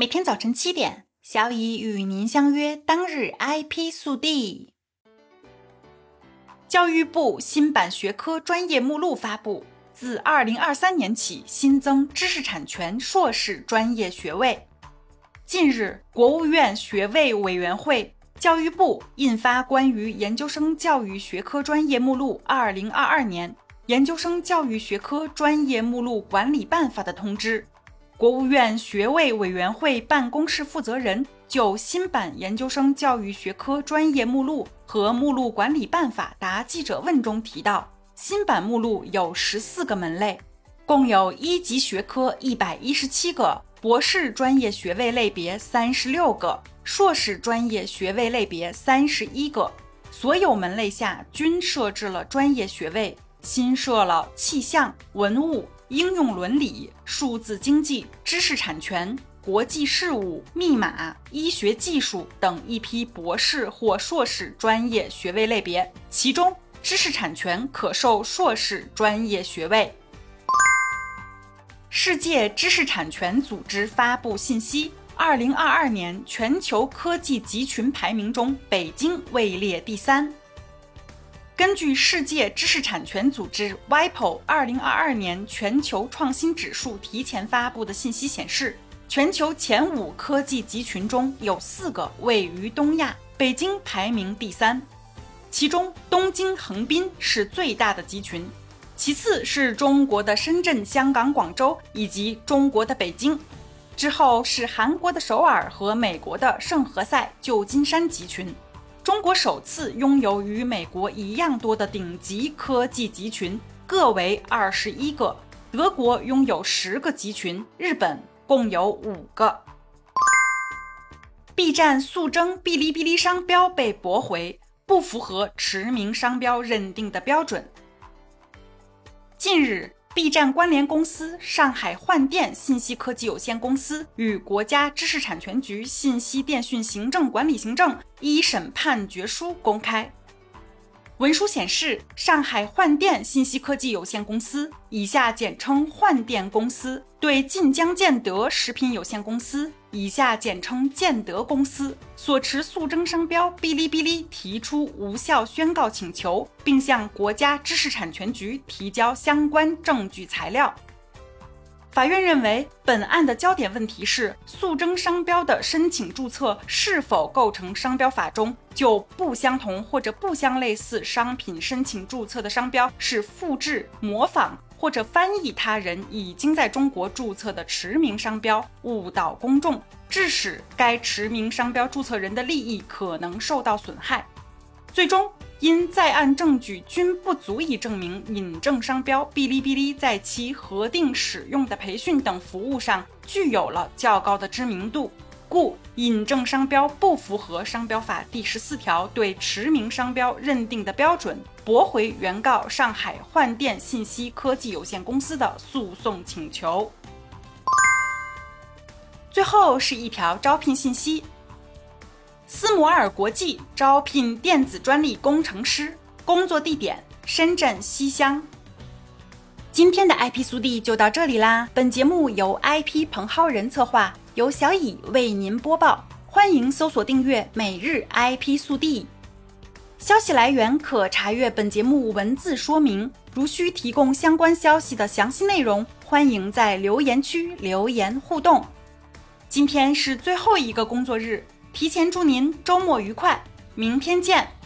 每天早晨七点，小乙与您相约。当日 IP 速递。教育部新版学科专业目录发布，自二零二三年起新增知识产权硕士专业学位。近日，国务院学位委员会、教育部印发《关于研究生教育学科专业目录（二零二二年研究生教育学科专业目录管理办法）》的通知。国务院学位委员会办公室负责人就新版研究生教育学科专业目录和目录管理办法答记者问中提到，新版目录有十四个门类，共有一级学科一百一十七个，博士专业学位类别三十六个，硕士专业学位类别三十一个，所有门类下均设置了专业学位，新设了气象、文物。应用伦理、数字经济、知识产权、国际事务、密码、医学技术等一批博士或硕士专业学位类别，其中知识产权可授硕士专业学位。世界知识产权组织发布信息：二零二二年全球科技集群排名中，北京位列第三。根据世界知识产权组织 WIPO 二零二二年全球创新指数提前发布的信息显示，全球前五科技集群中有四个位于东亚，北京排名第三。其中，东京横滨是最大的集群，其次是中国的深圳、香港、广州以及中国的北京，之后是韩国的首尔和美国的圣何塞、旧金山集群。中国首次拥有与美国一样多的顶级科技集群，各为二十一个。德国拥有十个集群，日本共有五个。B 站速征哔哩哔哩商标被驳回，不符合驰名商标认定的标准。近日。B 站关联公司上海幻电信息科技有限公司与国家知识产权局信息电讯行政管理行政一审判决书公开。文书显示，上海幻电信息科技有限公司（以下简称幻电公司）对晋江建德食品有限公司（以下简称建德公司）所持诉争商标哔哩哔哩提出无效宣告请求，并向国家知识产权局提交相关证据材料。法院认为，本案的焦点问题是诉争商标的申请注册是否构成商标法中就不相同或者不相类似商品申请注册的商标是复制、模仿或者翻译他人已经在中国注册的驰名商标，误导公众，致使该驰名商标注册人的利益可能受到损害。最终。因在案证据均不足以证明引证商标哔哩哔哩在其核定使用的培训等服务上具有了较高的知名度，故引证商标不符合商标法第十四条对驰名商标认定的标准，驳回原告上海幻电信息科技有限公司的诉讼请求。最后是一条招聘信息。斯摩尔国际招聘电子专利工程师，工作地点深圳西乡。今天的 IP 速递就到这里啦。本节目由 IP 彭浩人策划，由小乙为您播报。欢迎搜索订阅每日 IP 速递。消息来源可查阅本节目文字说明。如需提供相关消息的详细内容，欢迎在留言区留言互动。今天是最后一个工作日。提前祝您周末愉快，明天见。